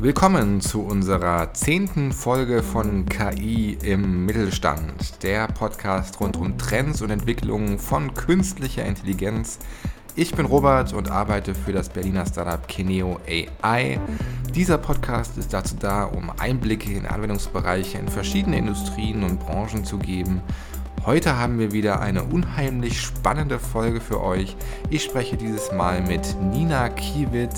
Willkommen zu unserer zehnten Folge von KI im Mittelstand, der Podcast rund um Trends und Entwicklungen von künstlicher Intelligenz. Ich bin Robert und arbeite für das Berliner Startup Kineo AI. Dieser Podcast ist dazu da, um Einblicke in Anwendungsbereiche in verschiedene Industrien und Branchen zu geben. Heute haben wir wieder eine unheimlich spannende Folge für euch. Ich spreche dieses Mal mit Nina Kiewit.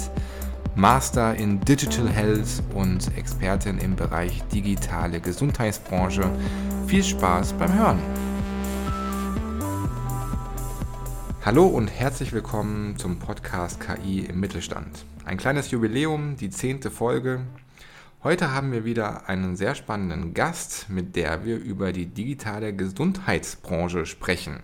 Master in Digital Health und Expertin im Bereich digitale Gesundheitsbranche. Viel Spaß beim Hören! Hallo und herzlich willkommen zum Podcast KI im Mittelstand. Ein kleines Jubiläum, die zehnte Folge. Heute haben wir wieder einen sehr spannenden Gast, mit der wir über die digitale Gesundheitsbranche sprechen.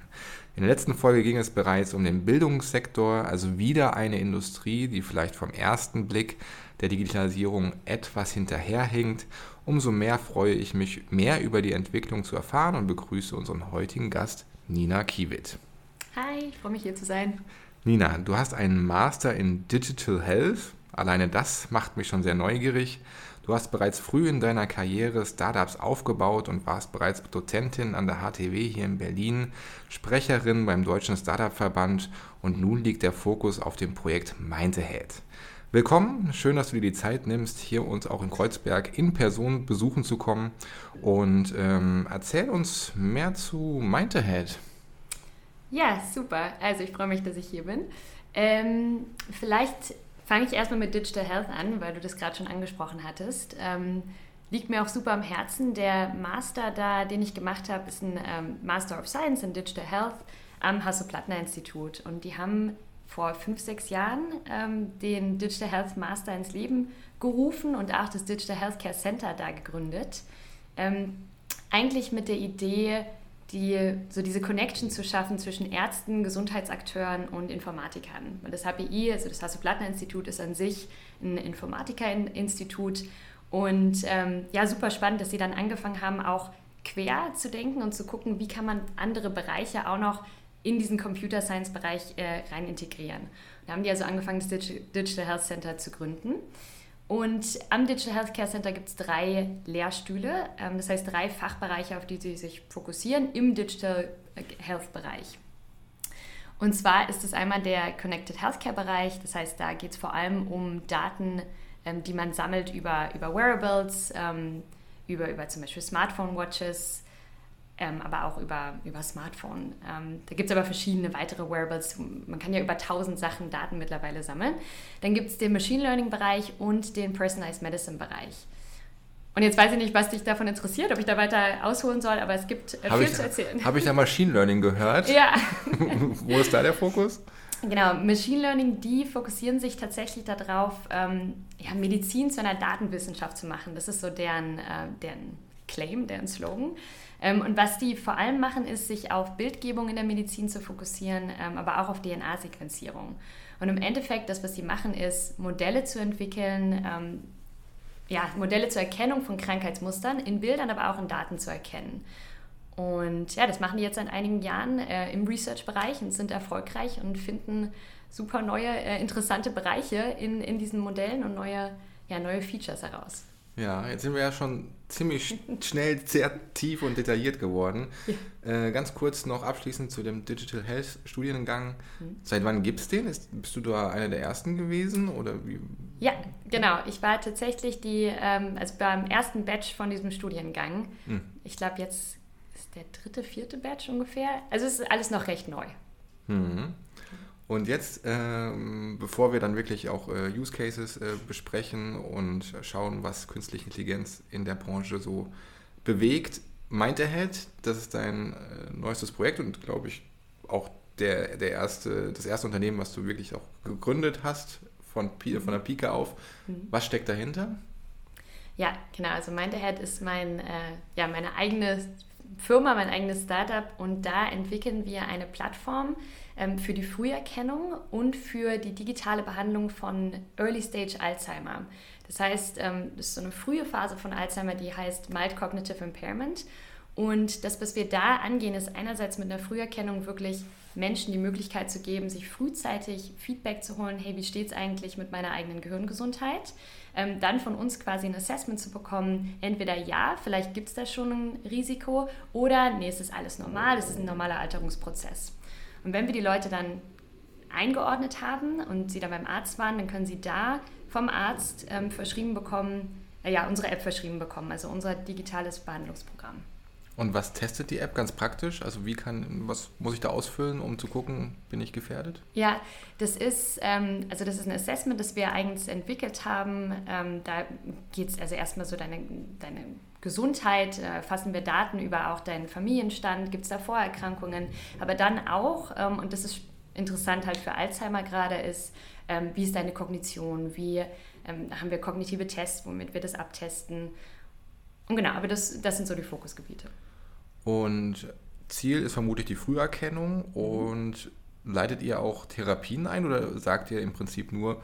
In der letzten Folge ging es bereits um den Bildungssektor, also wieder eine Industrie, die vielleicht vom ersten Blick der Digitalisierung etwas hinterherhinkt. Umso mehr freue ich mich, mehr über die Entwicklung zu erfahren und begrüße unseren heutigen Gast, Nina Kiewit. Hi, ich freue mich hier zu sein. Nina, du hast einen Master in Digital Health. Alleine das macht mich schon sehr neugierig. Du hast bereits früh in deiner Karriere Startups aufgebaut und warst bereits Dozentin an der HTW hier in Berlin, Sprecherin beim Deutschen Startup-Verband und nun liegt der Fokus auf dem Projekt Mindahead. Willkommen, schön, dass du dir die Zeit nimmst, hier uns auch in Kreuzberg in Person besuchen zu kommen und ähm, erzähl uns mehr zu Mindahead. Ja, super. Also ich freue mich, dass ich hier bin. Ähm, vielleicht fange ich erstmal mit Digital Health an, weil du das gerade schon angesprochen hattest. Ähm, liegt mir auch super am Herzen. Der Master da, den ich gemacht habe, ist ein ähm, Master of Science in Digital Health am Hasso-Plattner-Institut. Und die haben vor fünf, sechs Jahren ähm, den Digital Health Master ins Leben gerufen und auch das Digital Healthcare Center da gegründet. Ähm, eigentlich mit der Idee, die, so diese Connection zu schaffen zwischen Ärzten, Gesundheitsakteuren und Informatikern. Und das HPI, also das Hasso-Plattner-Institut, ist an sich ein Informatikerinstitut und ähm, ja, super spannend, dass sie dann angefangen haben, auch quer zu denken und zu gucken, wie kann man andere Bereiche auch noch in diesen Computer Science Bereich äh, rein integrieren. Da haben die also angefangen, das Digital Health Center zu gründen. Und am Digital Healthcare Center gibt es drei Lehrstühle, ähm, das heißt drei Fachbereiche, auf die sie sich fokussieren im Digital Health Bereich. Und zwar ist es einmal der Connected Healthcare Bereich, das heißt, da geht es vor allem um Daten, ähm, die man sammelt über, über Wearables, ähm, über, über zum Beispiel Smartphone Watches, ähm, aber auch über, über Smartphone. Ähm, da gibt es aber verschiedene weitere Wearables. Man kann ja über tausend Sachen Daten mittlerweile sammeln. Dann gibt es den Machine Learning-Bereich und den Personalized Medicine-Bereich. Und jetzt weiß ich nicht, was dich davon interessiert, ob ich da weiter ausholen soll, aber es gibt äh, viel ich, zu erzählen. Habe ich da Machine Learning gehört? Ja. Wo ist da der Fokus? Genau, Machine Learning, die fokussieren sich tatsächlich darauf, ähm, ja, Medizin zu einer Datenwissenschaft zu machen. Das ist so deren, äh, deren Claim, deren Slogan. Ähm, und was die vor allem machen, ist, sich auf Bildgebung in der Medizin zu fokussieren, ähm, aber auch auf DNA-Sequenzierung. Und im Endeffekt, das, was sie machen, ist, Modelle zu entwickeln, ähm, ja, Modelle zur Erkennung von Krankheitsmustern in Bildern, aber auch in Daten zu erkennen. Und ja, das machen die jetzt seit einigen Jahren äh, im Research-Bereich und sind erfolgreich und finden super neue, äh, interessante Bereiche in, in diesen Modellen und neue, ja, neue Features heraus. Ja, jetzt sind wir ja schon ziemlich schnell sehr tief und detailliert geworden. Ja. Äh, ganz kurz noch abschließend zu dem Digital Health Studiengang. Mhm. Seit wann gibt es den? Ist, bist du da einer der ersten gewesen? Oder wie? Ja, genau. Ich war tatsächlich die, ähm, also beim ersten Batch von diesem Studiengang. Mhm. Ich glaube, jetzt ist der dritte, vierte Batch ungefähr. Also es ist alles noch recht neu. Mhm. Und jetzt, ähm, bevor wir dann wirklich auch äh, Use Cases äh, besprechen und schauen, was künstliche Intelligenz in der Branche so bewegt, meint Ahead, das ist dein äh, neuestes Projekt und glaube ich auch der, der erste, das erste Unternehmen, was du wirklich auch gegründet hast, von, von der Pike auf. Mhm. Was steckt dahinter? Ja, genau. Also Mindahead ist mein, äh, ja, meine eigene Firma, mein eigenes Startup und da entwickeln wir eine Plattform, für die Früherkennung und für die digitale Behandlung von Early Stage Alzheimer. Das heißt, ähm, das ist so eine frühe Phase von Alzheimer, die heißt Mild Cognitive Impairment. Und das, was wir da angehen, ist einerseits mit einer Früherkennung wirklich Menschen die Möglichkeit zu geben, sich frühzeitig Feedback zu holen, hey, wie steht es eigentlich mit meiner eigenen Gehirngesundheit? Ähm, dann von uns quasi ein Assessment zu bekommen, entweder ja, vielleicht gibt es da schon ein Risiko, oder nee, es ist alles normal, es ist ein normaler Alterungsprozess. Und wenn wir die Leute dann eingeordnet haben und sie dann beim Arzt waren, dann können sie da vom Arzt ähm, verschrieben bekommen, äh, ja, unsere App verschrieben bekommen, also unser digitales Behandlungsprogramm. Und was testet die App ganz praktisch? Also wie kann, was muss ich da ausfüllen, um zu gucken, bin ich gefährdet? Ja, das ist, ähm, also das ist ein Assessment, das wir eigens entwickelt haben. Ähm, da geht es also erstmal so deine, deine Gesundheit, äh, fassen wir Daten über auch deinen Familienstand, gibt es da Vorerkrankungen, aber dann auch, ähm, und das ist interessant halt für Alzheimer gerade, ist, ähm, wie ist deine Kognition, wie ähm, haben wir kognitive Tests, womit wir das abtesten. Und genau, aber das, das sind so die Fokusgebiete. Und Ziel ist vermutlich die Früherkennung und leitet ihr auch Therapien ein oder sagt ihr im Prinzip nur,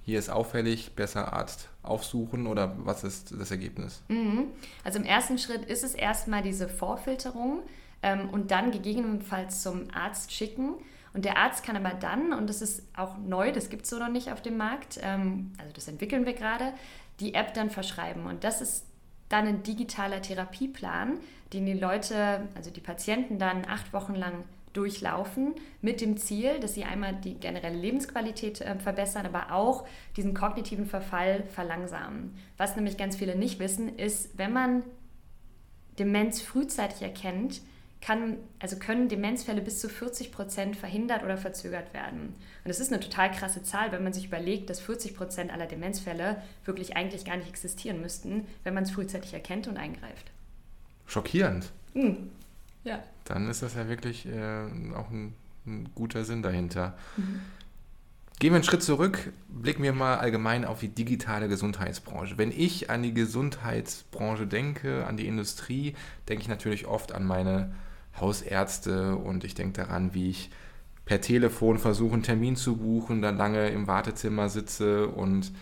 hier ist auffällig, besser Arzt aufsuchen oder was ist das Ergebnis? Mhm. Also im ersten Schritt ist es erstmal diese Vorfilterung ähm, und dann gegebenenfalls zum Arzt schicken. Und der Arzt kann aber dann, und das ist auch neu, das gibt es so noch nicht auf dem Markt, ähm, also das entwickeln wir gerade, die App dann verschreiben. Und das ist dann ein digitaler Therapieplan, den die Leute, also die Patienten dann acht Wochen lang durchlaufen mit dem Ziel, dass sie einmal die generelle Lebensqualität äh, verbessern, aber auch diesen kognitiven Verfall verlangsamen. Was nämlich ganz viele nicht wissen, ist, wenn man Demenz frühzeitig erkennt, kann, also können Demenzfälle bis zu 40 Prozent verhindert oder verzögert werden. Und das ist eine total krasse Zahl, wenn man sich überlegt, dass 40 Prozent aller Demenzfälle wirklich eigentlich gar nicht existieren müssten, wenn man es frühzeitig erkennt und eingreift. Schockierend. Mhm. Ja. Dann ist das ja wirklich äh, auch ein, ein, guter Sinn dahinter. Mhm. Gehen wir einen Schritt zurück, blicken wir mal allgemein auf die digitale Gesundheitsbranche. Wenn ich an die Gesundheitsbranche denke, an die Industrie, denke ich natürlich oft an meine Hausärzte und ich denke daran, wie ich per Telefon versuche, einen Termin zu buchen, dann lange im Wartezimmer sitze und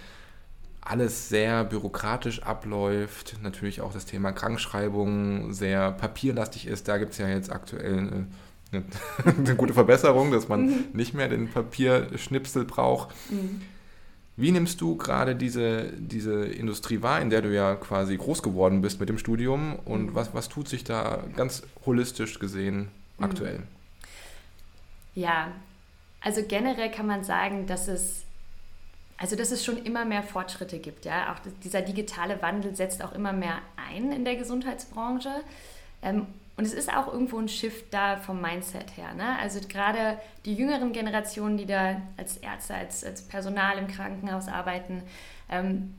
alles sehr bürokratisch abläuft. Natürlich auch das Thema Krankschreibung sehr papierlastig ist. Da gibt es ja jetzt aktuell eine, eine, eine, gute Verbesserung, dass man mhm. nicht mehr den Papierschnipsel braucht. Mhm. Wie nimmst du gerade diese, diese Industrie wahr, in der du ja quasi groß geworden bist mit dem Studium und mhm. was, was tut sich da ganz holistisch gesehen mhm. aktuell? Ja, also generell kann man sagen, dass es also dass es schon immer mehr Fortschritte gibt. Ja? Auch dieser digitale Wandel setzt auch immer mehr ein in der Gesundheitsbranche. Und es ist auch irgendwo ein Shift da vom Mindset her. Ne? Also gerade die jüngeren Generationen, die da als Ärzte, als, als Personal im Krankenhaus arbeiten, ähm,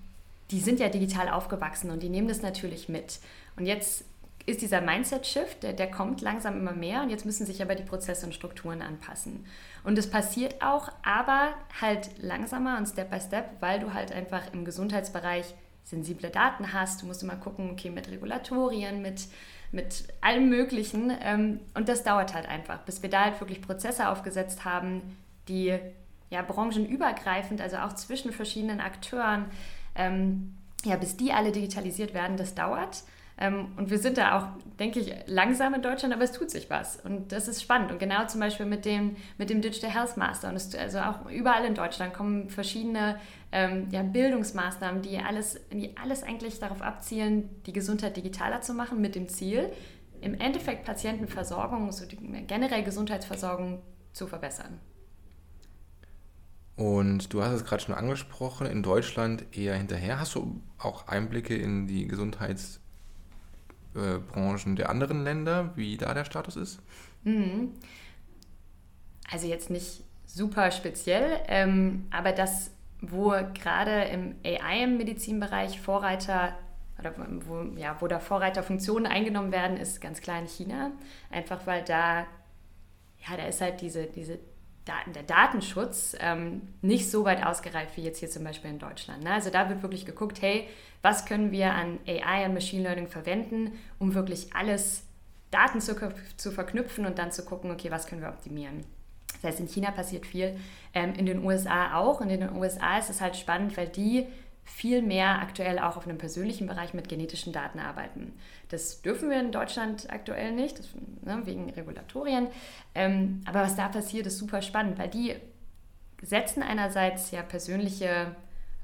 die sind ja digital aufgewachsen und die nehmen das natürlich mit. Und jetzt ist dieser Mindset-Shift, der, der kommt langsam immer mehr und jetzt müssen sich aber die Prozesse und Strukturen anpassen. Und das passiert auch, aber halt langsamer und Step by Step, weil du halt einfach im Gesundheitsbereich sensible Daten hast. Du musst immer gucken, okay, mit Regulatorien, mit, mit allem Möglichen. Ähm, und das dauert halt einfach, bis wir da halt wirklich Prozesse aufgesetzt haben, die ja branchenübergreifend, also auch zwischen verschiedenen Akteuren, ähm, ja, bis die alle digitalisiert werden, das dauert. Ähm, und wir sind da auch, denke ich, langsam in Deutschland, aber es tut sich was. Und das ist spannend. Und genau zum Beispiel mit dem, mit dem Digital Health Master. Und es, also auch überall in Deutschland kommen verschiedene ähm, ja, Bildungsmaßnahmen, die alles, die alles eigentlich darauf abzielen, die Gesundheit digitaler zu machen, mit dem Ziel, im Endeffekt Patientenversorgung, so die generell Gesundheitsversorgung zu verbessern. Und du hast es gerade schon angesprochen, in Deutschland eher hinterher. Hast du auch Einblicke in die Gesundheits- äh, Branchen der anderen Länder, wie da der Status ist? Mhm. Also jetzt nicht super speziell, ähm, aber das, wo gerade im AI im Medizinbereich Vorreiter oder wo, ja, wo da Vorreiterfunktionen eingenommen werden, ist ganz klar in China. Einfach weil da, ja, da ist halt diese, diese Daten, der Datenschutz ähm, nicht so weit ausgereift wie jetzt hier zum Beispiel in Deutschland. Ne? Also da wird wirklich geguckt, hey, was können wir an AI, an Machine Learning verwenden, um wirklich alles Daten zu, zu verknüpfen und dann zu gucken, okay, was können wir optimieren. Das heißt, in China passiert viel, ähm, in den USA auch. Und in den USA ist es halt spannend, weil die viel mehr aktuell auch auf einem persönlichen Bereich mit genetischen Daten arbeiten. Das dürfen wir in Deutschland aktuell nicht, das, ne, wegen Regulatorien. Ähm, aber was da passiert, ist super spannend, weil die setzen einerseits ja persönliche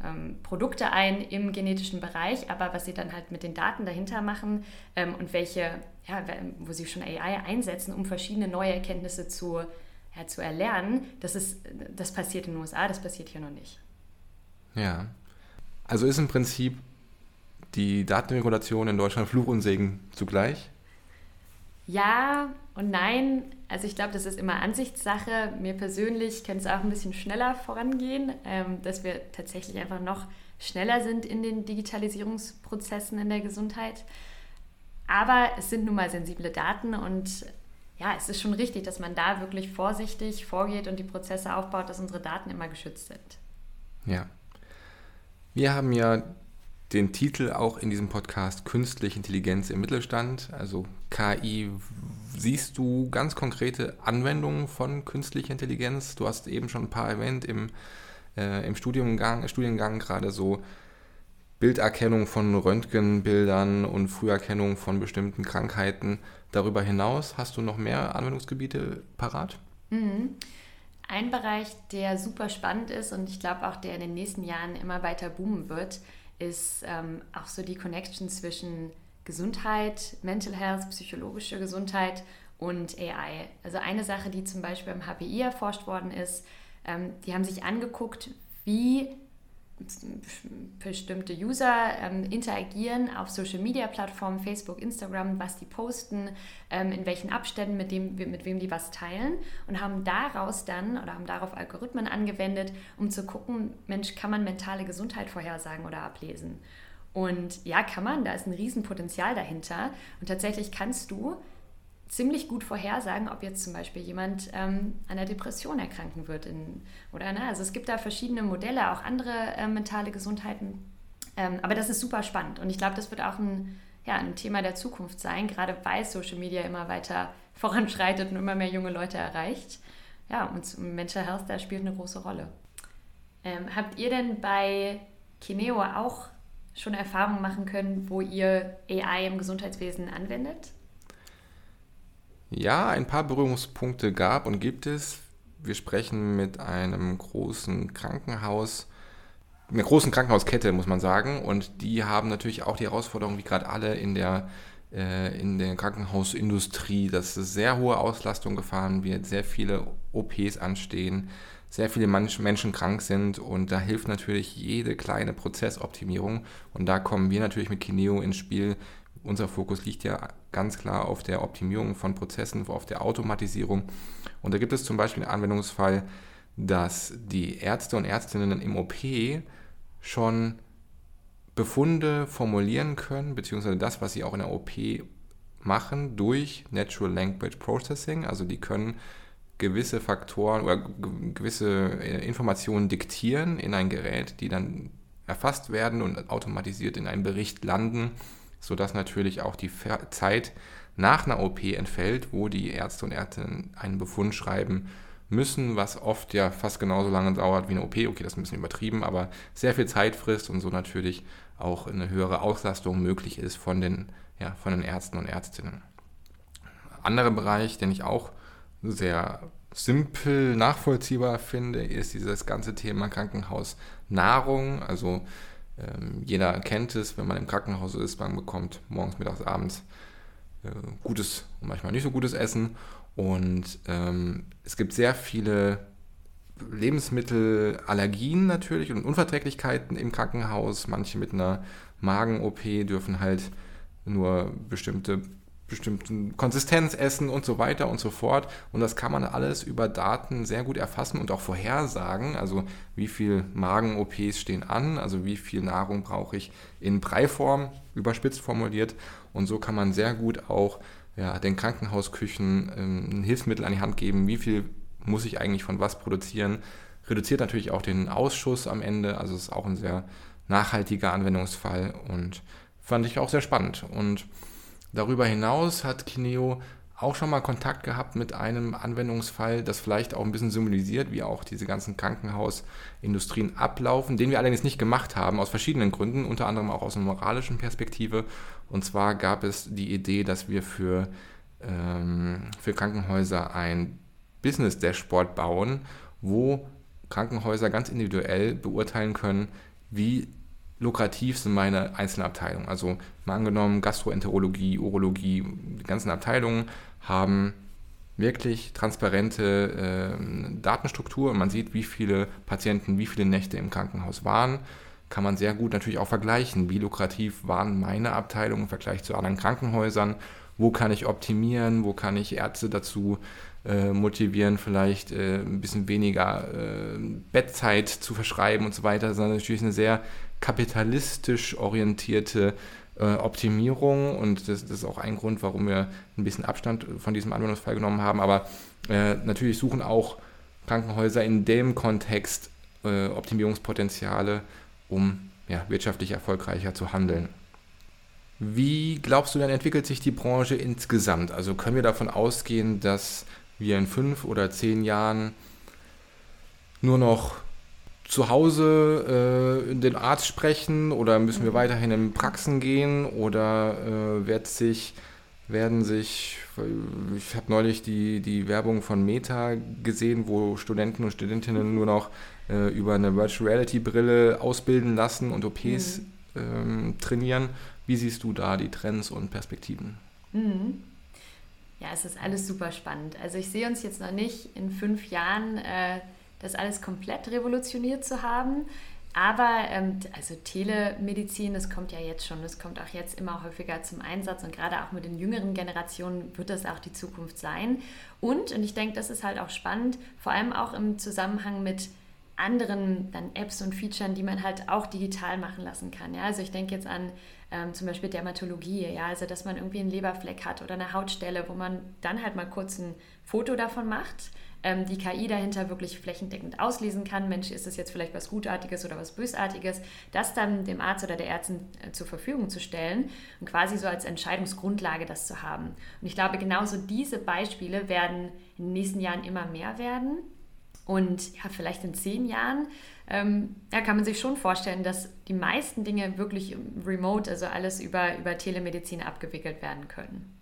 ähm, Produkte ein im genetischen Bereich, aber was sie dann halt mit den Daten dahinter machen ähm, und welche, ja, wo sie schon AI einsetzen, um verschiedene neue Erkenntnisse zu, ja, zu erlernen, das, ist, das passiert in den USA, das passiert hier noch nicht. Ja, also ist im Prinzip die Datenregulation in Deutschland Fluch und Segen zugleich? Ja und nein. Also ich glaube, das ist immer Ansichtssache. Mir persönlich könnte es auch ein bisschen schneller vorangehen, ähm, dass wir tatsächlich einfach noch schneller sind in den Digitalisierungsprozessen in der Gesundheit. Aber es sind nun mal sensible Daten und ja, es ist schon richtig, dass man da wirklich vorsichtig vorgeht und die Prozesse aufbaut, dass unsere Daten immer geschützt sind. Ja. Wir haben ja den Titel auch in diesem Podcast Künstliche Intelligenz im Mittelstand, also KI. Siehst du ganz konkrete Anwendungen von künstlicher Intelligenz? Du hast eben schon ein paar erwähnt im, äh, im Studiengang, Studiengang gerade so Bilderkennung von Röntgenbildern und Früherkennung von bestimmten Krankheiten. Darüber hinaus hast du noch mehr Anwendungsgebiete parat? Mhm. Ein Bereich, der super spannend ist und ich glaube auch, der in den nächsten Jahren immer weiter boomen wird, ist ähm, auch so die Connection zwischen Gesundheit, Mental Health, psychologische Gesundheit und AI. Also eine Sache, die zum Beispiel am HPI erforscht worden ist, ähm, die haben sich angeguckt, wie bestimmte User ähm, interagieren auf Social Media Plattformen, Facebook, Instagram, was die posten, ähm, in welchen Abständen, mit, dem, mit wem die was teilen und haben daraus dann oder haben darauf Algorithmen angewendet, um zu gucken, Mensch, kann man mentale Gesundheit vorhersagen oder ablesen? Und ja, kann man, da ist ein Riesenpotenzial dahinter. Und tatsächlich kannst du ziemlich gut vorhersagen, ob jetzt zum Beispiel jemand ähm, an einer Depression erkranken wird. In, oder, ne? Also es gibt da verschiedene Modelle, auch andere äh, mentale Gesundheiten. Ähm, aber das ist super spannend und ich glaube, das wird auch ein, ja, ein Thema der Zukunft sein, gerade weil Social Media immer weiter voranschreitet und immer mehr junge Leute erreicht. Ja, und Mental Health, da spielt eine große Rolle. Ähm, habt ihr denn bei Kineo auch schon Erfahrungen machen können, wo ihr AI im Gesundheitswesen anwendet? Ja, ein paar Berührungspunkte gab und gibt es. Wir sprechen mit einem großen Krankenhaus, einer großen Krankenhauskette, muss man sagen. Und die haben natürlich auch die Herausforderung, wie gerade alle in der, äh, in der Krankenhausindustrie, dass sehr hohe Auslastung gefahren wird, sehr viele OPs anstehen, sehr viele Menschen krank sind und da hilft natürlich jede kleine Prozessoptimierung. Und da kommen wir natürlich mit Kineo ins Spiel, unser Fokus liegt ja ganz klar auf der Optimierung von Prozessen, auf der Automatisierung. Und da gibt es zum Beispiel einen Anwendungsfall, dass die Ärzte und Ärztinnen im OP schon Befunde formulieren können, beziehungsweise das, was sie auch in der OP machen, durch Natural Language Processing. Also die können gewisse Faktoren oder gewisse äh, Informationen diktieren in ein Gerät, die dann erfasst werden und automatisiert in einen Bericht landen sodass natürlich auch die Zeit nach einer OP entfällt, wo die Ärzte und Ärztinnen einen Befund schreiben müssen, was oft ja fast genauso lange dauert wie eine OP. Okay, das ist ein bisschen übertrieben, aber sehr viel Zeit frisst und so natürlich auch eine höhere Auslastung möglich ist von den, ja, von den Ärzten und Ärztinnen. Anderer Bereich, den ich auch sehr simpel nachvollziehbar finde, ist dieses ganze Thema Krankenhausnahrung. Also ähm, jeder kennt es, wenn man im Krankenhaus ist, man bekommt morgens, mittags, abends äh, gutes und manchmal nicht so gutes Essen. Und ähm, es gibt sehr viele Lebensmittelallergien natürlich und Unverträglichkeiten im Krankenhaus. Manche mit einer Magen-OP dürfen halt nur bestimmte bestimmten Konsistenz essen und so weiter und so fort. Und das kann man alles über Daten sehr gut erfassen und auch vorhersagen. Also wie viel Magen-OPs stehen an, also wie viel Nahrung brauche ich in Breiform, überspitzt formuliert. Und so kann man sehr gut auch ja, den Krankenhausküchen ähm, ein Hilfsmittel an die Hand geben, wie viel muss ich eigentlich von was produzieren. Reduziert natürlich auch den Ausschuss am Ende, also ist auch ein sehr nachhaltiger Anwendungsfall und fand ich auch sehr spannend. Und Darüber hinaus hat Kineo auch schon mal Kontakt gehabt mit einem Anwendungsfall, das vielleicht auch ein bisschen symbolisiert, wie auch diese ganzen Krankenhausindustrien ablaufen, den wir allerdings nicht gemacht haben, aus verschiedenen Gründen, unter anderem auch aus einer moralischen Perspektive. Und zwar gab es die Idee, dass wir für, ähm, für Krankenhäuser ein Business-Dashboard bauen, wo Krankenhäuser ganz individuell beurteilen können, wie lukrativ sind meine einzelnen Abteilungen. Also mal angenommen, Gastroenterologie, Urologie, die ganzen Abteilungen haben wirklich transparente äh, Datenstruktur man sieht, wie viele Patienten, wie viele Nächte im Krankenhaus waren. Kann man sehr gut natürlich auch vergleichen, wie lukrativ waren meine Abteilungen im Vergleich zu anderen Krankenhäusern, wo kann ich optimieren, wo kann ich Ärzte dazu äh, motivieren, vielleicht äh, ein bisschen weniger äh, Bettzeit zu verschreiben und so weiter, sondern natürlich eine sehr kapitalistisch orientierte äh, Optimierung und das, das, ist auch ein Grund, warum wir ein bisschen Abstand von diesem Anwendungsfall genommen haben. Aber äh, natürlich suchen auch Krankenhäuser in dem Kontext äh, Optimierungspotenziale, um ja, wirtschaftlich erfolgreicher zu handeln. Wie glaubst du denn, entwickelt sich die Branche insgesamt? Also können wir davon ausgehen, dass wir in fünf oder zehn Jahren nur noch zu Hause äh, den Arzt sprechen oder müssen wir mhm. weiterhin in Praxen gehen oder äh, wird sich, werden sich, ich habe neulich die, die Werbung von Meta gesehen, wo Studenten und Studentinnen nur noch äh, über eine Virtual Reality Brille ausbilden lassen und OPs mhm. ähm, trainieren. Wie siehst du da die Trends und Perspektiven? Mhm. Ja, es ist alles super spannend. Also ich sehe uns jetzt noch nicht in fünf Jahren äh, das alles komplett revolutioniert zu haben. Aber ähm, also Telemedizin, das kommt ja jetzt schon, das kommt auch jetzt immer häufiger zum Einsatz und gerade auch mit den jüngeren Generationen wird das auch die Zukunft sein. Und, und ich denke, das ist halt auch spannend, vor allem auch im Zusammenhang mit anderen dann Apps und Features, die man halt auch digital machen lassen kann. Ja? Also ich denke jetzt an ähm, zum Beispiel Dermatologie, ja, also dass man irgendwie einen Leberfleck hat oder eine Hautstelle, wo man dann halt mal kurz ein Foto davon macht ähm, die KI dahinter wirklich flächendeckend auslesen kann, Mensch, ist es jetzt vielleicht was Gutartiges oder was Bösartiges, das dann dem Arzt oder der Ärztin äh, zur Verfügung zu stellen und quasi so als Entscheidungsgrundlage das zu haben. Und ich glaube, genauso diese Beispiele werden in den nächsten Jahren immer mehr werden. Und ja, vielleicht in zehn Jahren ähm, ja, kann man sich schon vorstellen, dass die meisten Dinge wirklich remote, also alles über, über Telemedizin abgewickelt werden können.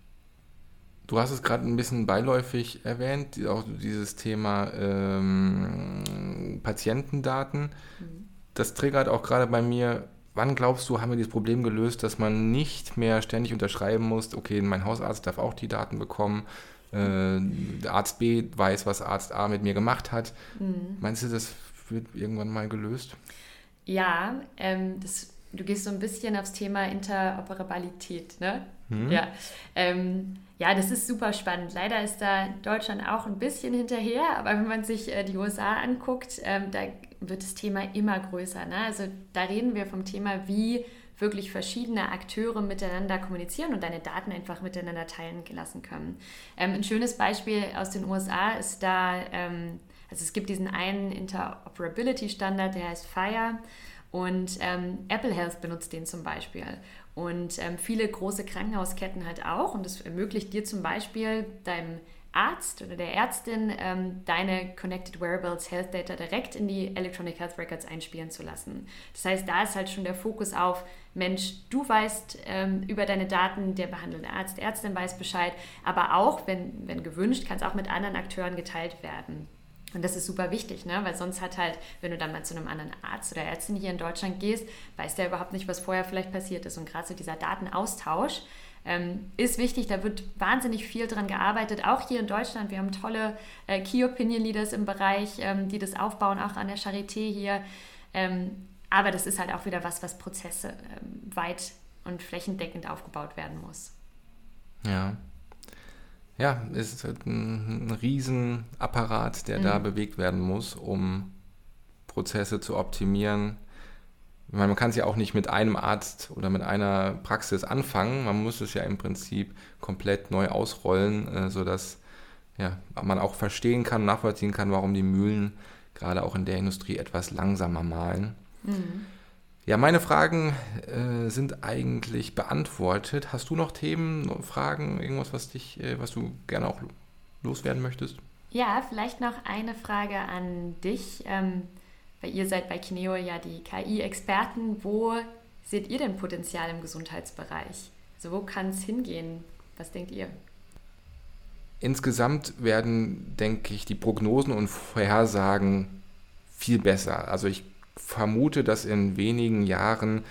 Du hast es gerade ein bisschen beiläufig erwähnt, auch dieses Thema ähm, Patientendaten. Mhm. Das triggert auch gerade bei mir, wann glaubst du, haben wir dieses Problem gelöst, dass man nicht mehr ständig unterschreiben muss, okay, mein Hausarzt darf auch die Daten bekommen, äh, Arzt B weiß, was Arzt A mit mir gemacht hat. Mhm. Meinst du, das wird irgendwann mal gelöst? Ja, ähm, das, du gehst so ein bisschen aufs Thema Interoperabilität, ne? Mhm. Ja. Ähm, ja, das ist super spannend. Leider ist da Deutschland auch ein bisschen hinterher, aber wenn man sich äh, die USA anguckt, ähm, da wird das Thema immer größer. Ne? Also da reden wir vom Thema, wie wirklich verschiedene Akteure miteinander kommunizieren und deine Daten einfach miteinander teilen gelassen können. Ähm, ein schönes Beispiel aus den USA ist da, ähm, also es gibt diesen einen Interoperability-Standard, der heißt FIRE. Und ähm, Apple Health benutzt den zum Beispiel. Und ähm, viele große Krankenhausketten halt auch. Und das ermöglicht dir zum Beispiel deinem Arzt oder der Ärztin ähm, deine Connected Wearables Health Data direkt in die Electronic Health Records einspielen zu lassen. Das heißt, da ist halt schon der Fokus auf, Mensch, du weißt ähm, über deine Daten, der behandelnde Arzt, Ärztin weiß Bescheid, aber auch, wenn, wenn gewünscht, kann es auch mit anderen Akteuren geteilt werden. Und das ist super wichtig, ne? weil sonst hat halt, wenn du dann mal zu einem anderen Arzt oder Ärztin hier in Deutschland gehst, weiß der überhaupt nicht, was vorher vielleicht passiert ist. Und gerade so dieser Datenaustausch ähm, ist wichtig. Da wird wahnsinnig viel dran gearbeitet, auch hier in Deutschland. Wir haben tolle äh, Key Opinion Leaders im Bereich, ähm, die das aufbauen, auch an der Charité hier. Ähm, aber das ist halt auch wieder was, was Prozesse ähm, weit und flächendeckend aufgebaut werden muss. Ja ja, es ist halt ein, ein Riesenapparat, der mhm. da bewegt werden muss, um Prozesse zu optimieren. Meine, man kann es ja auch nicht mit einem Arzt oder mit einer Praxis anfangen. Man muss es ja im Prinzip komplett neu ausrollen, äh, sodass ja, man auch verstehen kann, nachvollziehen kann, warum die Mühlen gerade auch in der Industrie etwas langsamer malen. Mhm. Ja, meine Fragen äh, sind eigentlich beantwortet. Hast du noch Themen, Fragen, irgendwas, was dich, äh, was du gerne auch loswerden möchtest? Ja, vielleicht noch eine Frage an dich. Ähm, weil ihr seid bei Kineo ja die KI-Experten. Wo seht ihr denn Potenzial im Gesundheitsbereich? Also wo kann es hingehen? Was denkt ihr? Insgesamt werden, denke ich, die Prognosen und Vorhersagen viel besser. Also ich vermute, dass in wenigen Jahren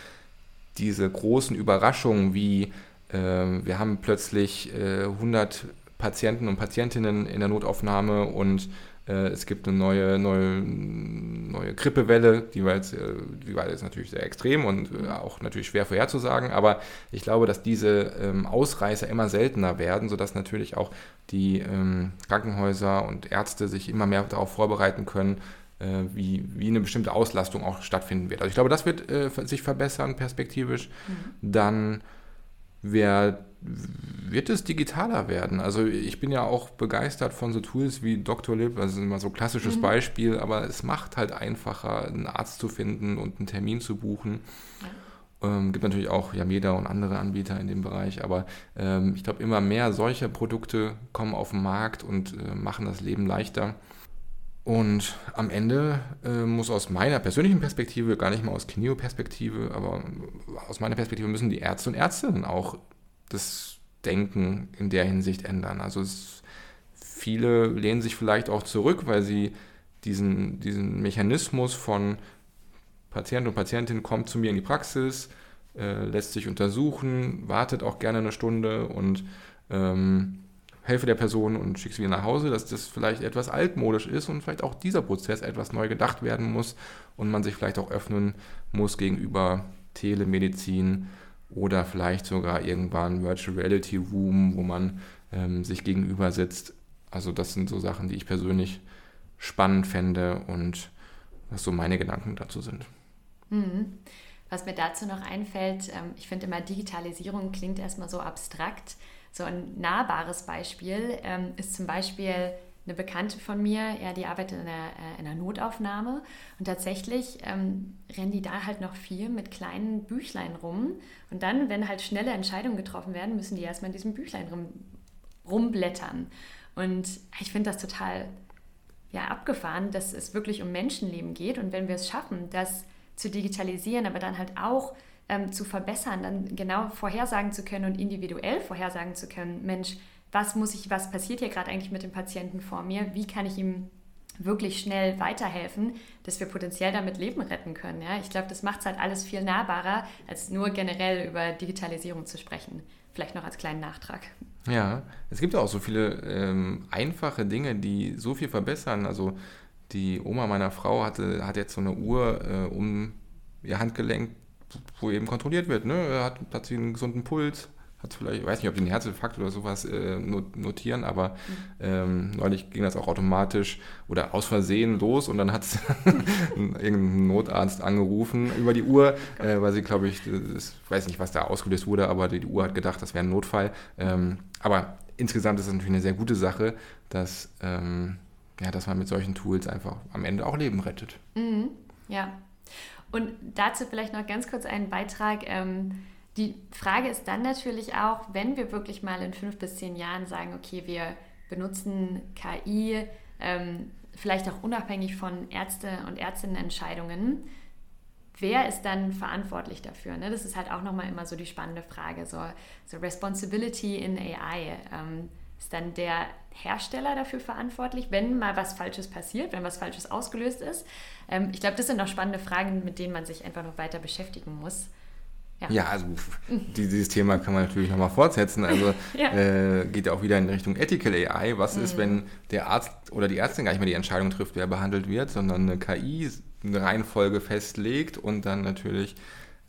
diese großen Überraschungen wie äh, wir haben plötzlich äh, 100 Patienten und Patientinnen in der Notaufnahme und äh, es gibt eine neue, neue, neue Grippewelle, die war, jetzt, äh, die war jetzt natürlich sehr extrem und äh, auch natürlich schwer vorherzusagen, aber ich glaube, dass diese ähm, Ausreißer immer seltener werden, sodass natürlich auch die ähm, Krankenhäuser und Ärzte sich immer mehr darauf vorbereiten können, wie, wie eine bestimmte Auslastung auch stattfinden wird. Also ich glaube, das wird äh, sich verbessern perspektivisch. Mhm. Dann wer, wird es digitaler werden. Also ich bin ja auch begeistert von so Tools wie Doctolib, also immer so klassisches mhm. Beispiel, aber es macht halt einfacher, einen Arzt zu finden und einen Termin zu buchen. Ja. Ähm, gibt natürlich auch Yameda und andere Anbieter in dem Bereich, aber ähm, ich glaube, immer mehr solcher Produkte kommen auf den Markt und äh, machen das Leben leichter. Und am Ende äh, muss aus meiner persönlichen Perspektive, gar nicht mal aus Kineo-Perspektive, aber aus meiner Perspektive müssen die Ärzte und Ärztinnen auch das Denken in der Hinsicht ändern. Also es, viele lehnen sich vielleicht auch zurück, weil sie diesen, diesen Mechanismus von Patient und Patientin kommt zu mir in die Praxis, äh, lässt sich untersuchen, wartet auch gerne eine Stunde und ähm, helfe der Person und schicke sie wieder nach Hause, dass das vielleicht etwas altmodisch ist und vielleicht auch dieser Prozess etwas neu gedacht werden muss und man sich vielleicht auch öffnen muss gegenüber Telemedizin oder vielleicht sogar irgendwann Virtual Reality Room, wo man ähm, sich gegenüber sitzt. Also das sind so Sachen, die ich persönlich spannend fände und was so meine Gedanken dazu sind. Mhm. Was mir dazu noch einfällt, ähm, ich finde immer, Digitalisierung klingt erstmal so abstrakt. So ein nahbares Beispiel ähm, ist zum Beispiel eine Bekannte von mir, ja, die arbeitet in einer, äh, in einer Notaufnahme. Und tatsächlich ähm, rennen die da halt noch viel mit kleinen Büchlein rum. Und dann, wenn halt schnelle Entscheidungen getroffen werden, müssen die erstmal in diesem Büchlein rum, rumblättern. Und ich finde das total ja, abgefahren, dass es wirklich um Menschenleben geht. Und wenn wir es schaffen, das zu digitalisieren, aber dann halt auch ähm, zu verbessern, dann genau vorhersagen zu können und individuell vorhersagen zu können, Mensch, was muss ich, was passiert hier gerade eigentlich mit dem Patienten vor mir? Wie kann ich ihm wirklich schnell weiterhelfen, dass wir potenziell damit Leben retten können. Ja? Ich glaube, das macht es halt alles viel nahbarer, als nur generell über Digitalisierung zu sprechen. Vielleicht noch als kleinen Nachtrag. Ja, es gibt auch so viele ähm, einfache Dinge, die so viel verbessern. Also die Oma meiner Frau hatte, hat jetzt so eine Uhr äh, um ihr Handgelenk wo eben kontrolliert wird, ne? Hat, hat sie einen gesunden Puls, hat vielleicht, ich weiß nicht, ob die einen Herzinfarkt oder sowas äh, notieren, aber ähm, neulich ging das auch automatisch oder aus Versehen los und dann hat irgendein Notarzt angerufen über die Uhr, äh, weil sie, glaube ich, ich weiß nicht, was da ausgelöst wurde, aber die, die Uhr hat gedacht, das wäre ein Notfall. Ähm, aber insgesamt ist es natürlich eine sehr gute Sache, dass, ähm, ja, dass man mit solchen Tools einfach am Ende auch Leben rettet. Mhm. Ja, und dazu vielleicht noch ganz kurz einen Beitrag. Ähm, die Frage ist dann natürlich auch, wenn wir wirklich mal in fünf bis zehn Jahren sagen, okay, wir benutzen KI, ähm, vielleicht auch unabhängig von Ärzte- und Ärztinnenentscheidungen, wer ist dann verantwortlich dafür? Ne? Das ist halt auch nochmal immer so die spannende Frage. So, so Responsibility in AI. Ähm, ist dann der Hersteller dafür verantwortlich, wenn mal was Falsches passiert, wenn was Falsches ausgelöst ist? Ähm, ich glaube, das sind noch spannende Fragen, mit denen man sich einfach noch weiter beschäftigen muss. Ja, ja also dieses Thema kann man natürlich nochmal fortsetzen. Also ja. äh, geht ja auch wieder in Richtung Ethical AI. Was mhm. ist, wenn der Arzt oder die Ärztin gar nicht mehr die Entscheidung trifft, wer behandelt wird, sondern eine KI eine Reihenfolge festlegt und dann natürlich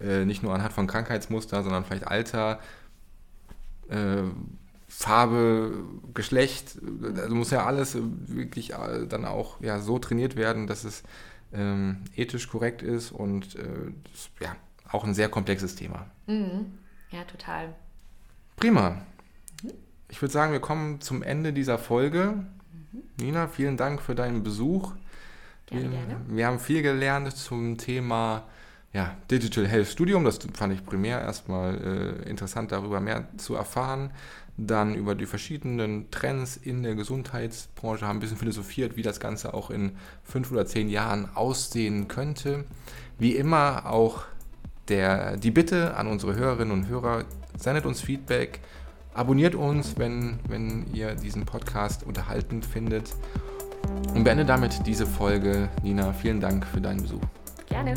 äh, nicht nur anhand von Krankheitsmuster, sondern vielleicht Alter, äh, Farbe, Geschlecht, also muss ja alles wirklich äh, dann auch ja, so trainiert werden, dass es ähm, ethisch korrekt ist und äh, das, ja, auch ein sehr komplexes Thema. Mhm. Ja, total. Prima. Ich würde sagen, wir kommen zum Ende dieser Folge. Mhm. Nina, vielen Dank für deinen Besuch. Gerne, wir, gerne. wir haben viel gelernt zum Thema ja, Digital Health Studium. Das fand ich primär erstmal äh, interessant, darüber mehr zu erfahren. Dann über die verschiedenen Trends in der Gesundheitsbranche haben ein bisschen philosophiert, wie das Ganze auch in fünf oder zehn Jahren aussehen könnte. Wie immer auch der, die Bitte an unsere Hörerinnen und Hörer, sendet uns Feedback, abonniert uns, wenn, wenn ihr diesen Podcast unterhaltend findet. Und beende damit diese Folge. Nina, vielen Dank für deinen Besuch. Gerne.